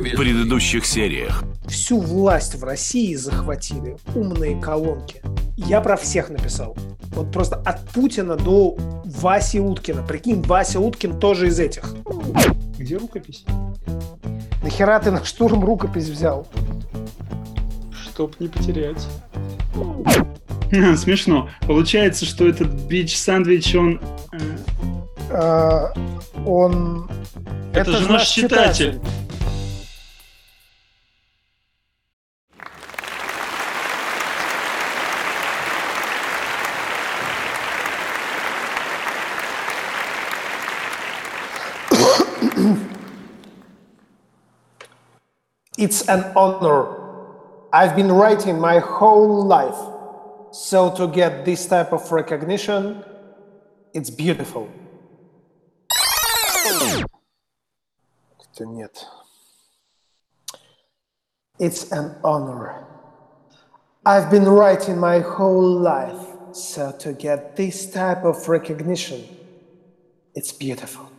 в предыдущих сериях. Всю власть в России захватили умные колонки. Я про всех написал. Вот просто от Путина до Васи Уткина. Прикинь, Вася Уткин тоже из этих. Где рукопись? Нахера ты на штурм рукопись взял? Чтоб не потерять. Смешно. Получается, что этот бич-сандвич, он... э, А, он... Это, же наш читатель. It's an honor. I've been writing my whole life. So to get this type of recognition, it's beautiful. Это нет. It's an honor. I've been writing my whole life. So to get this type of recognition, it's beautiful.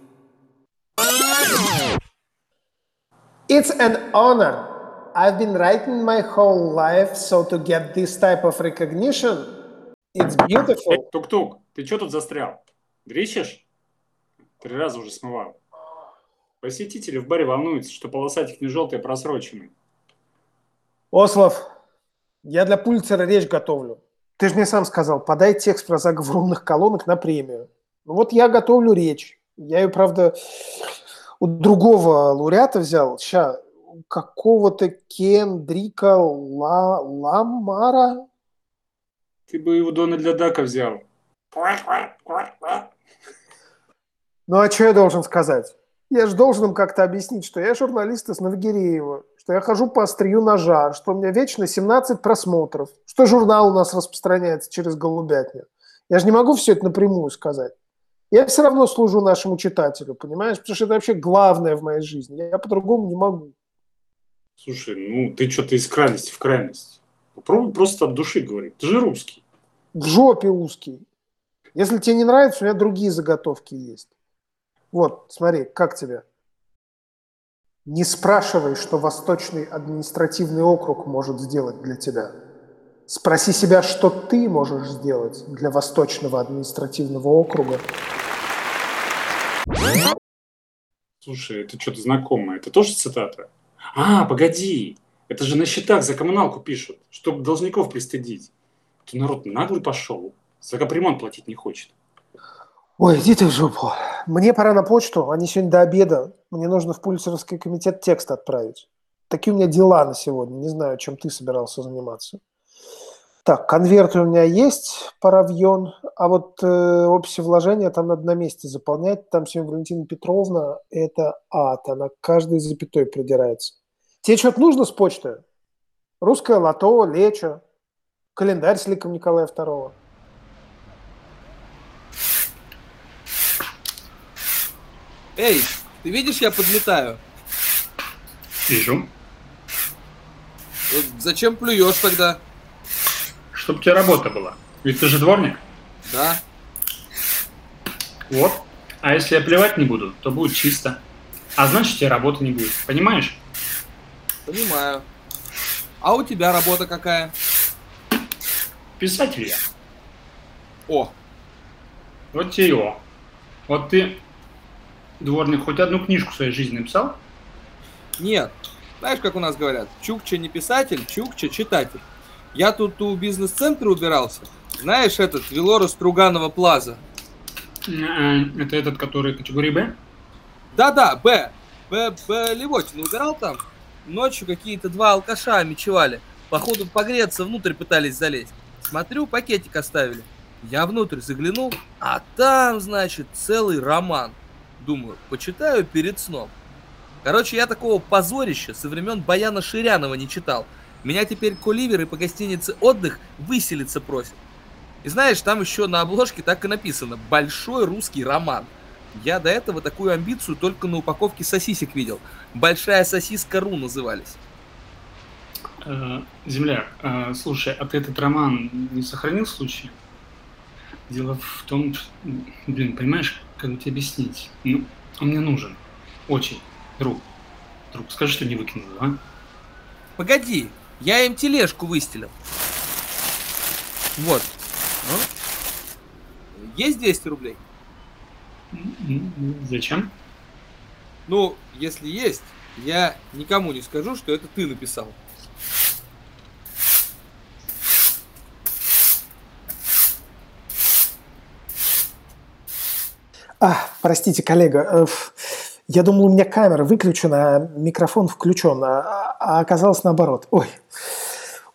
It's an honor. I've been writing my whole life, so to get this type of recognition, it's beautiful. Тук-тук, ты что тут застрял? Дрищешь? Три раза уже смывал. Посетители в баре волнуются, что полосатик не желтый, а просроченный. Ослов, я для Пульцера речь готовлю. Ты же мне сам сказал, подай текст про заговор умных колонок на премию. Ну вот я готовлю речь. Я ее, правда, у другого лауреата взял. Ща, у какого-то Кендрика Ла... Ламара. Ты бы его Дональда Дака взял. Ну а что я должен сказать? Я же должен им как-то объяснить, что я журналист из Новогиреева, что я хожу по острию ножа, что у меня вечно 17 просмотров, что журнал у нас распространяется через голубятню. Я же не могу все это напрямую сказать. Я все равно служу нашему читателю, понимаешь? Потому что это вообще главное в моей жизни. Я по-другому не могу. Слушай, ну ты что-то из крайности в крайность. Попробуй просто от души говорить. Ты же русский. В жопе узкий. Если тебе не нравится, у меня другие заготовки есть. Вот, смотри, как тебе? Не спрашивай, что Восточный административный округ может сделать для тебя. Спроси себя, что ты можешь сделать для Восточного административного округа. Слушай, это что-то знакомое. Это тоже цитата? А, погоди. Это же на счетах за коммуналку пишут, чтобы должников пристыдить. Ты народ наглый пошел. За капремонт платить не хочет. Ой, иди ты в жопу. Мне пора на почту, они сегодня до обеда. Мне нужно в Пульсеровский комитет текст отправить. Такие у меня дела на сегодня. Не знаю, чем ты собирался заниматься. Так, конверты у меня есть, паравьон, а вот э, описи вложения там надо на месте заполнять. Там сегодня Валентина Петровна, это ад, она каждой запятой придирается. Тебе что-то нужно с почты? Русское лото, лечо, календарь с ликом Николая II. Эй, ты видишь, я подметаю? Вижу. Зачем плюешь тогда? Чтоб у тебя работа была. Ведь ты же дворник. Да. Вот. А если я плевать не буду, то будет чисто. А значит, у тебя работы не будет. Понимаешь? Понимаю. А у тебя работа какая? Писатель я. О, Вот тебе его. Вот ты, дворник, хоть одну книжку в своей жизни написал? нет. Знаешь, как у нас говорят? Чукча не писатель, Чукча читатель. Я тут у бизнес-центра убирался. Знаешь, этот, Велора Струганова Плаза. Э, Это этот, который категории Б? Да-да, Б. Б, Б Левотин убирал там. Ночью какие-то два алкаша мечевали. Походу погреться внутрь пытались залезть. Смотрю, пакетик оставили. Я внутрь заглянул, а там, значит, целый роман. Думаю, почитаю перед сном. Короче, я такого позорища со времен Баяна Ширянова не читал. Меня теперь куливеры по гостинице «Отдых» выселиться просят. И знаешь, там еще на обложке так и написано «Большой русский роман». Я до этого такую амбицию только на упаковке сосисек видел. «Большая сосиска Ру» назывались. Э, Земляк, э, слушай, а ты этот роман не сохранил случай? Дело в том, что, блин, понимаешь, как бы тебе объяснить? Ну, он мне нужен. Очень, друг. Друг, скажи, что не выкинул, а? Погоди, я им тележку выстелил. Вот. Ну? Есть 200 рублей? Зачем? Ну, если есть, я никому не скажу, что это ты написал. А, простите, коллега, э, я думал, у меня камера выключена, а микрофон включен, а, а оказалось наоборот. Ой,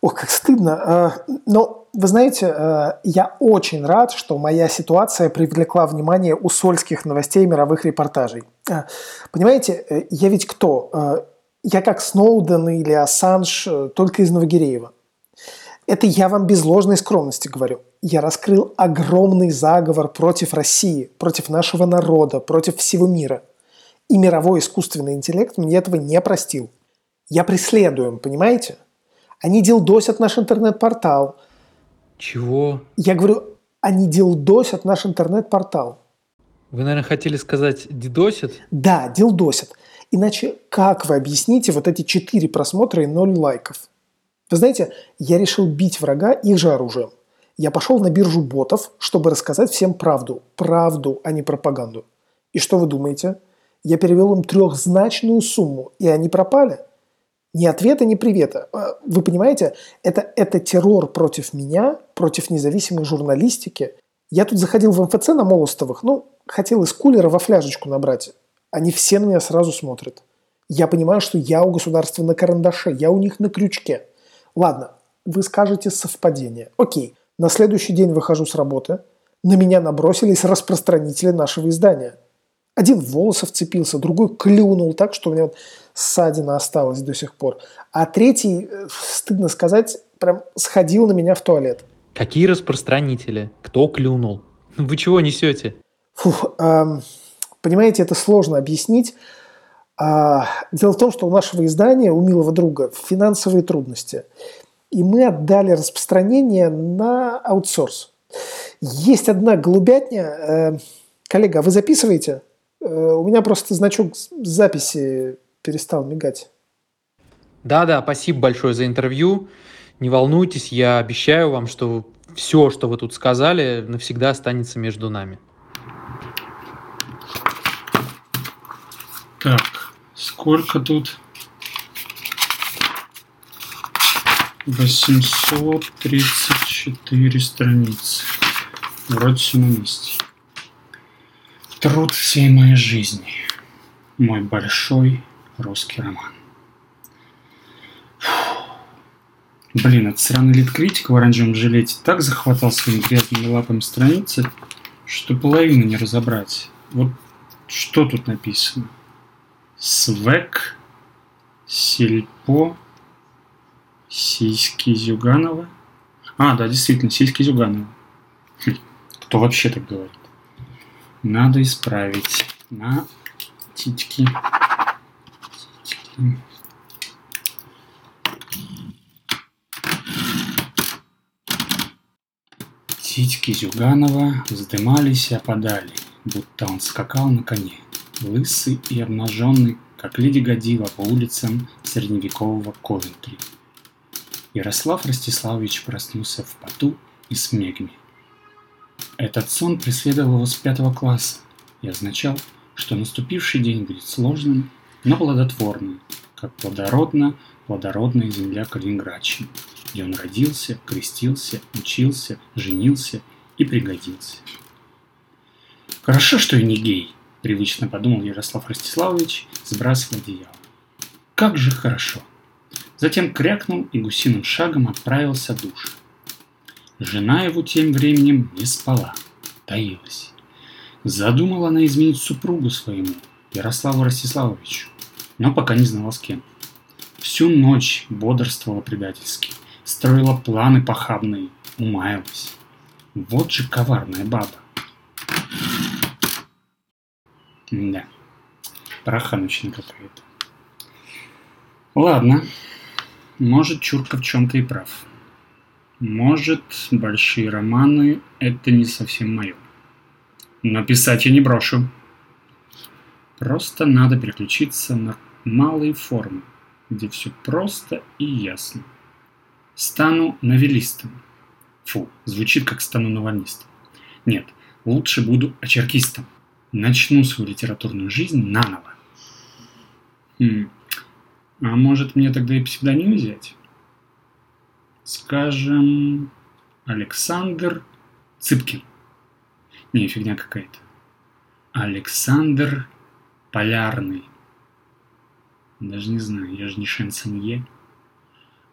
ох, как стыдно. Э, но, вы знаете, э, я очень рад, что моя ситуация привлекла внимание у сольских новостей мировых репортажей. Понимаете, я ведь кто? Я как Сноуден или Ассанж, только из Новогиреева. Это я вам без ложной скромности говорю. Я раскрыл огромный заговор против России, против нашего народа, против всего мира. И мировой искусственный интеллект мне этого не простил. Я преследуем, понимаете? Они дилдосят наш интернет-портал. Чего? Я говорю, они дилдосят наш интернет-портал. Вы, наверное, хотели сказать дидосят? Да, дилдосят. Иначе как вы объясните вот эти четыре просмотра и ноль лайков? Вы знаете, я решил бить врага их же оружием. Я пошел на биржу ботов, чтобы рассказать всем правду. Правду, а не пропаганду. И что вы думаете? Я перевел им трехзначную сумму, и они пропали. Ни ответа, ни привета. А, вы понимаете, это, это террор против меня, против независимой журналистики. Я тут заходил в МФЦ на Молостовых, ну, хотел из кулера во фляжечку набрать. Они все на меня сразу смотрят. Я понимаю, что я у государства на карандаше, я у них на крючке. Ладно, вы скажете совпадение. Окей, на следующий день выхожу с работы, на меня набросились распространители нашего издания. Один в волосы вцепился, другой клюнул так, что у меня вот ссадина осталась до сих пор. А третий, э, стыдно сказать, прям сходил на меня в туалет. Какие распространители? Кто клюнул? Вы чего несете? Фух, эм, понимаете, это сложно объяснить. А, дело в том, что у нашего издания, у милого друга, финансовые трудности. И мы отдали распространение на аутсорс. Есть одна голубятня. Э, коллега, а вы записываете? Э, у меня просто значок записи перестал мигать. Да-да, спасибо большое за интервью. Не волнуйтесь, я обещаю вам, что все, что вы тут сказали, навсегда останется между нами. Так, Сколько тут? 834 страницы. Вроде все на месте. Труд всей моей жизни. Мой большой русский роман. Блин, этот сраный лид-критик в оранжевом жилете так захватал своими грязными лапами страницы, что половину не разобрать. Вот что тут написано? Свек, Сельпо, Сиськи Зюганова. А, да, действительно, Сиськи Зюганова. Хм, кто вообще так говорит? Надо исправить. На титьки. титьки. Зюганова вздымались и опадали, будто он скакал на коне лысый и обнаженный, как леди Годила по улицам средневекового Ковентри. Ярослав Ростиславович проснулся в поту и смегме. Этот сон преследовал его с пятого класса и означал, что наступивший день будет сложным, но плодотворным, как плодородна плодородная земля Калининградщины, где он родился, крестился, учился, женился и пригодился. Хорошо, что и не гей, Привычно подумал Ярослав Ростиславович, сбрасывая одеяло. Как же хорошо. Затем крякнул и гусиным шагом отправился душ. Жена его тем временем не спала, таилась. Задумала она изменить супругу своему, Ярославу Ростиславовичу, но пока не знала с кем. Всю ночь бодрствовала предательски, строила планы похабные, умаялась. Вот же коварная баба. Да. Проханочная какая-то. Ладно. Может, Чурка в чем-то и прав. Может, большие романы – это не совсем мое. Но писать я не брошу. Просто надо переключиться на, малые формы, где все просто и ясно. Стану новеллистом. Фу, звучит как стану новеллистом. Нет, лучше буду очеркистом. Начну свою литературную жизнь наново. Хм. А может мне тогда и псевдоним взять? Скажем, Александр Цыпкин. Не, фигня какая-то. Александр Полярный. Даже не знаю, я же не шансонье.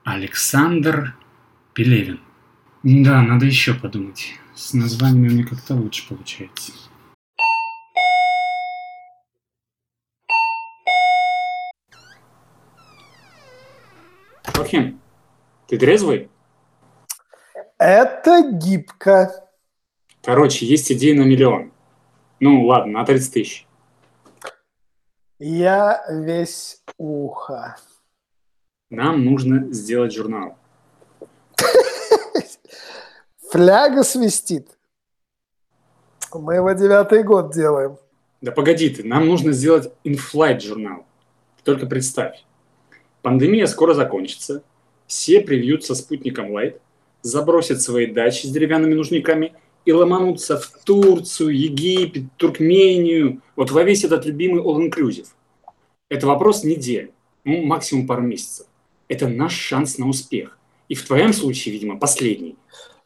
Александр Пелевин. Да, надо еще подумать. С названиями меня как-то лучше получается. Шохин, ты трезвый? Это гибко. Короче, есть идея на миллион. Ну, ладно, на 30 тысяч. Я весь ухо. Нам нужно сделать журнал. Фляга свистит. Мы его девятый год делаем. Да погоди ты, нам нужно сделать инфлайт журнал. Только представь. Пандемия скоро закончится. Все привьют Спутником Лайт, забросят свои дачи с деревянными нужниками и ломанутся в Турцию, Египет, Туркмению. Вот во весь этот любимый all-inclusive. Это вопрос недель, ну, максимум пару месяцев. Это наш шанс на успех. И в твоем случае, видимо, последний.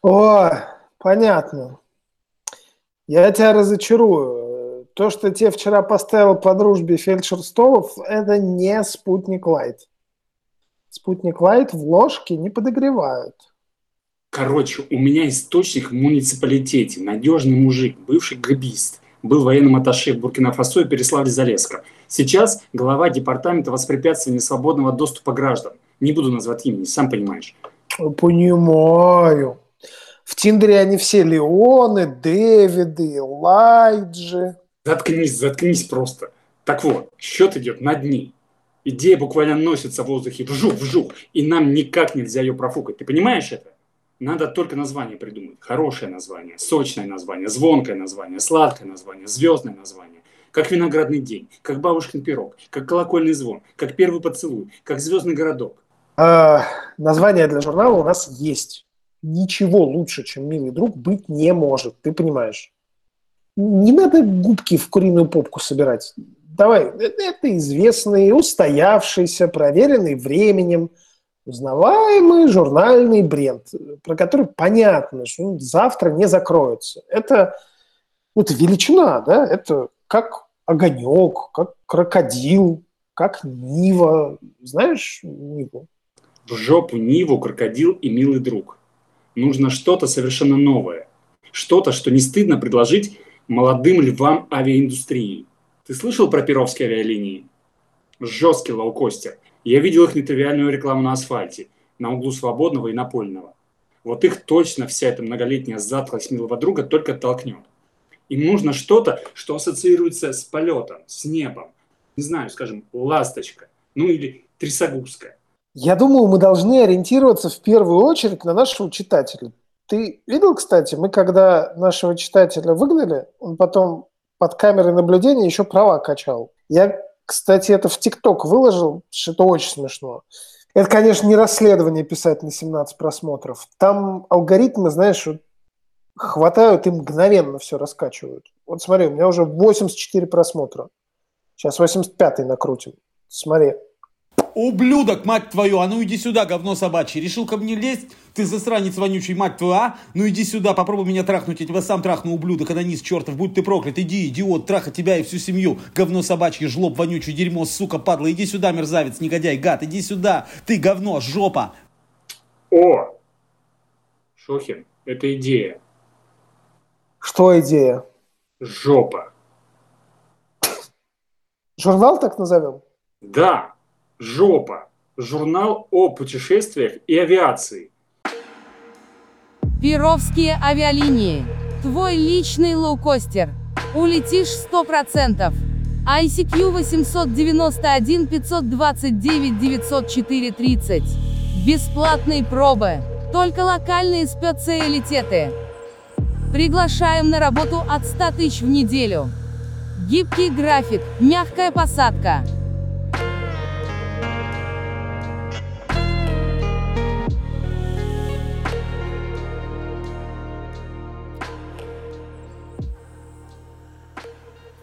О, понятно. Я тебя разочарую. То, что тебе вчера поставил по дружбе фельдшер Столов, это не Спутник Лайт. Спутник Лайт в ложке не подогревают. Короче, у меня источник в муниципалитете, надежный мужик, бывший гэбист. Был военным атташе в Буркина-Фасо и Переславле-Залесском. Сейчас глава департамента воспрепятствования свободного доступа граждан. Не буду называть имени, сам понимаешь. Понимаю. В Тиндере они все Леоны, Дэвиды, Elijah. Заткнись, заткнись просто. Так вот, счет идет на дни. Идея буквально носится в воздухе вжух-вжух, и нам никак нельзя ее профукать. Ты понимаешь это? Надо только название придумать. Хорошее название, сочное название, звонкое название, сладкое название, звездное название. Как виноградный день, как бабушкин пирог, как колокольный звон, как первый поцелуй, как звездный городок. А, название для журнала у нас есть. Ничего лучше, чем «Милый друг» быть не может, ты понимаешь. Не надо губки в куриную попку собирать. Давай, это известный, устоявшийся, проверенный временем, узнаваемый журнальный бренд, про который понятно, что он завтра не закроется. Это, это величина, да, это как огонек, как крокодил, как Нива. Знаешь Ниву? В жопу Ниву, крокодил и милый друг. Нужно что-то совершенно новое. Что-то, что не стыдно предложить молодым львам авиаиндустрии. Ты слышал про перовские авиалинии? Жесткий лоукостер. Я видел их нетривиальную рекламу на асфальте, на углу Свободного и Напольного. Вот их точно вся эта многолетняя затхлость милого друга только толкнет. Им нужно что-то, что ассоциируется с полетом, с небом. Не знаю, скажем, ласточка, ну или трясогузка. Я думаю, мы должны ориентироваться в первую очередь на нашего читателя. Ты видел, кстати, мы когда нашего читателя выгнали, он потом под камерой наблюдения еще права качал. Я, кстати, это в ТикТок выложил, что очень смешно. Это, конечно, не расследование писать на 17 просмотров. Там алгоритмы, знаешь, хватают и мгновенно все раскачивают. Вот смотри, у меня уже 84 просмотра. Сейчас 85-й накрутим. Смотри. Ублюдок, мать твою, а ну иди сюда, говно собачье. Решил ко мне лезть? Ты засранец вонючий, мать твою, а? Ну иди сюда, попробуй меня трахнуть, я тебя сам трахну, ублюдок, анонist чертов, будь ты проклят, иди, идиот, трахать тебя и всю семью. Говно собачье, жлоб вонючий, дерьмо, сука, падла, иди сюда, мерзавец, негодяй, гад, иди сюда, ты говно, жопа. О! Шохин, это идея. Что идея? Жопа. Журнал так назовем? Да, жопа. Журнал о путешествиях и авиации. Перовские авиалинии. Твой личный лоукостер. Улетишь 100%. ICQ 891 529 904 30. Бесплатные пробы. Только локальные специалитеты. Приглашаем на работу от 100 тысяч в неделю. Гибкий график, мягкая посадка.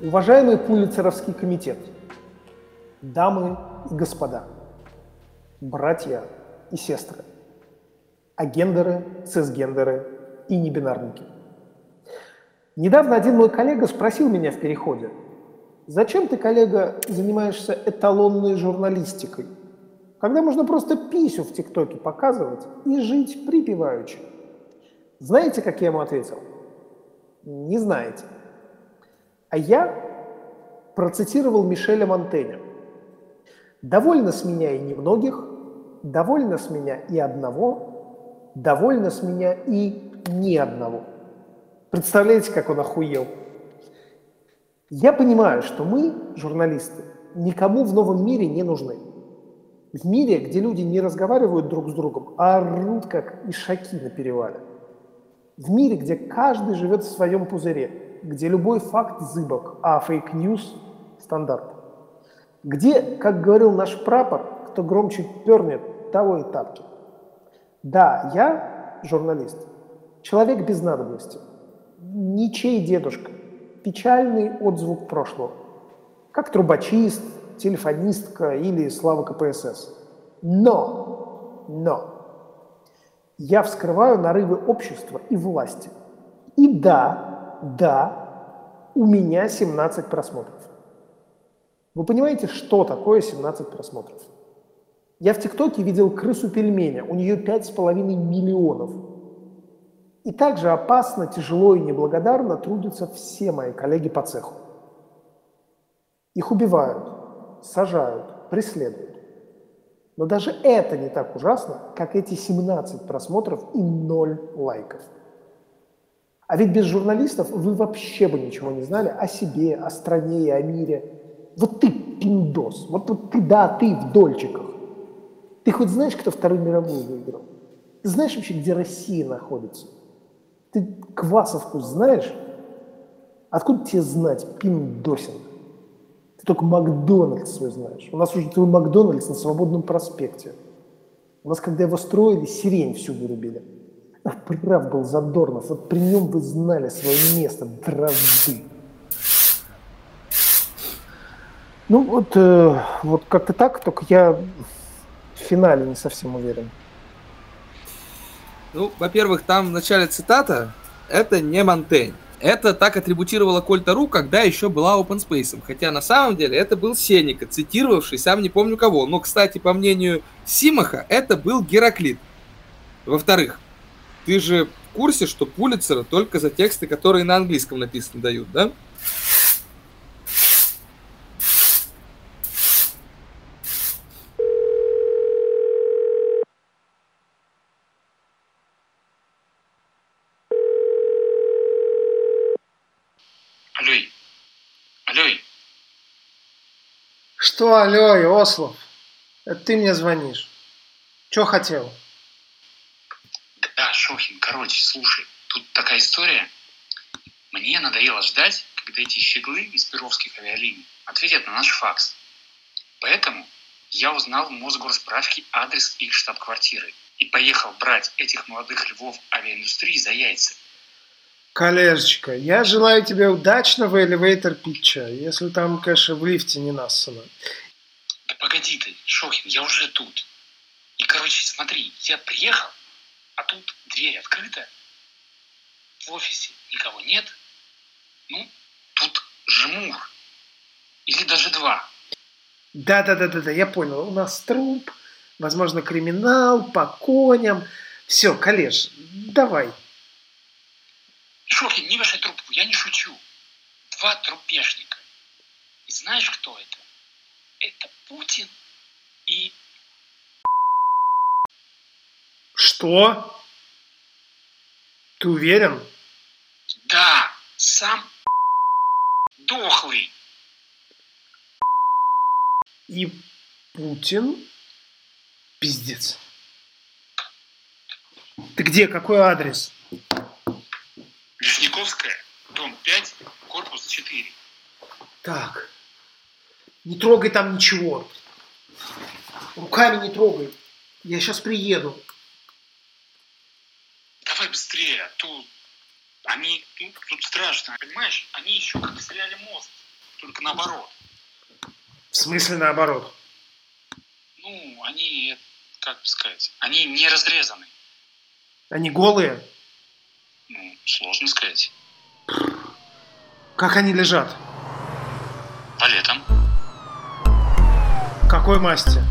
Уважаемый Пулицеровский комитет, дамы и господа, братья и сестры, агендеры, цисгендеры и небинарники. Недавно один мой коллега спросил меня в переходе, зачем ты, коллега, занимаешься эталонной журналистикой, когда можно просто писю в ТикТоке показывать и жить припеваючи? Знаете, как я ему ответил? Не знаете. А я процитировал Мишеля Монтэня. «Довольно с меня и немногих, довольно с меня и одного, довольно с меня и ни одного». Представляете, как он охуел? Я понимаю, что мы, журналисты, никому в новом мире не нужны. В мире, где люди не разговаривают друг с другом, а орут, как ишаки на перевале. В мире, где каждый живет в своем пузыре, где любой факт зыбок, а fake news – стандарт. Где, как говорил наш прапор, кто громче пернет, того и тапки. Да, я журналист, человек без надобности, ничей дедушка, печальный отзвук прошлого, как трубочист, телефонистка или Слава КПСС. Но, но, я вскрываю нарывы общества и власти. И да, да, у меня 17 просмотров. Вы понимаете, что такое 17 просмотров? Я в ТикТоке видел крысу пельменя, у нее 5,5 миллионов. И также опасно, тяжело и неблагодарно трудятся все мои коллеги по цеху. Их убивают, сажают, преследуют. Но даже это не так ужасно, как эти 17 просмотров и 0 лайков. А ведь без журналистов вы вообще бы ничего не знали о себе, о стране о мире. Вот ты пиндос, вот, вот ты, да, ты в дольчиках. Ты хоть знаешь, кто Вторую мировую выиграл? Ты знаешь вообще, где Россия находится? Ты Квасовку знаешь? Откуда тебе знать, пиндосин? Ты только Макдональдс свой знаешь. У нас уже твой Макдональдс на Свободном проспекте. У нас, когда его строили, сирень всю вырубили. Прав был Задорнов. Вот при нем вы знали свое место, дрозды. Ну вот, э, вот как-то так, только я в финале не совсем уверен. Ну, во-первых, там в начале цитата «это не Монтень». Это так атрибутировала Кольта.ру, когда еще была Open Space. Хотя на самом деле это был Сеника, цитировавший сам не помню кого. Но, кстати, по мнению Симаха, это был Гераклит. Во-вторых, ты же в курсе, что Пулицера только за тексты, которые на английском написаны, дают, да? Что, алло, Ослов? Это ты мне звонишь. Что хотел? Шохин, короче, слушай, тут такая история. Мне надоело ждать, когда эти щеглы из перовских авиалиний ответят на наш факс. Поэтому я узнал в Мосгорсправке адрес их штаб-квартиры и поехал брать этих молодых львов авиаиндустрии за яйца. Коллежечка, я желаю тебе удачного элевейтор питча, если там, конечно, в лифте не нассано. Да погоди ты, Шохин, я уже тут. И, короче, смотри, я приехал, а тут дверь открыта, в офисе никого нет. Ну, тут жмур. Или даже два. Да-да-да-да, я понял. У нас труп, возможно, криминал, по коням. Все, коллеж, давай. Шохин, не вешай трубку, я не шучу. Два трупешника. И знаешь, кто это? Это Путин и... Что? Ты уверен? Да, сам дохлый. И Путин? Пиздец. Ты где? Какой адрес? Вишняковская, дом 5, корпус 4. Так. Не трогай там ничего. Руками не трогай. Я сейчас приеду. Давай быстрее, а то они, ну, тут страшно, понимаешь? Они еще как стреляли мост. только наоборот. В смысле наоборот? Ну, они, как бы сказать, они не разрезаны. Они голые? Ну, сложно сказать. Как они лежат? Валетом. Какой масти?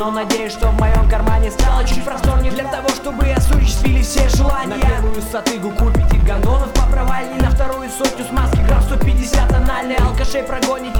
Но надеюсь, что в моем кармане стало чуть просторнее Для того, чтобы осуществили все желания. На первую сатыгу купите гондонов по провальни На вторую сотню смазки грамм 150 анальной Алкашей прогоните,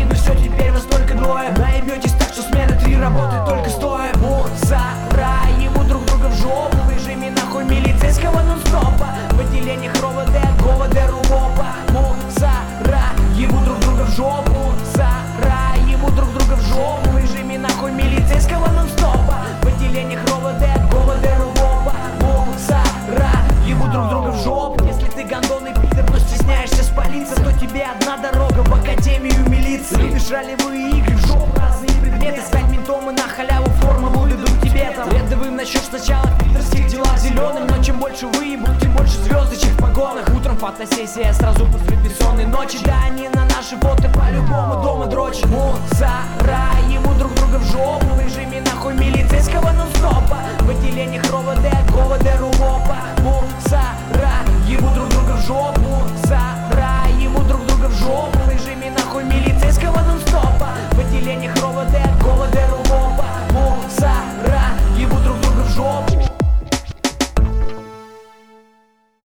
одна дорога в академию милиции. Любишь вы игры, в жопу разные предметы. Стань ментом и на халяву форма выдадут тебе там. Рядовым насчет сначала питерских дела зеленым Но чем больше выебут, тем больше звездочек в погонах. Утром фотосессия сразу после бессонной ночи. Да они на наши боты по-любому дома дрочат. Мусора ему друг друга в жопу. В режиме нахуй милицейского нон-стопа. В отделениях РОВД от голода рулопа Мусора ему друг друга в жопу.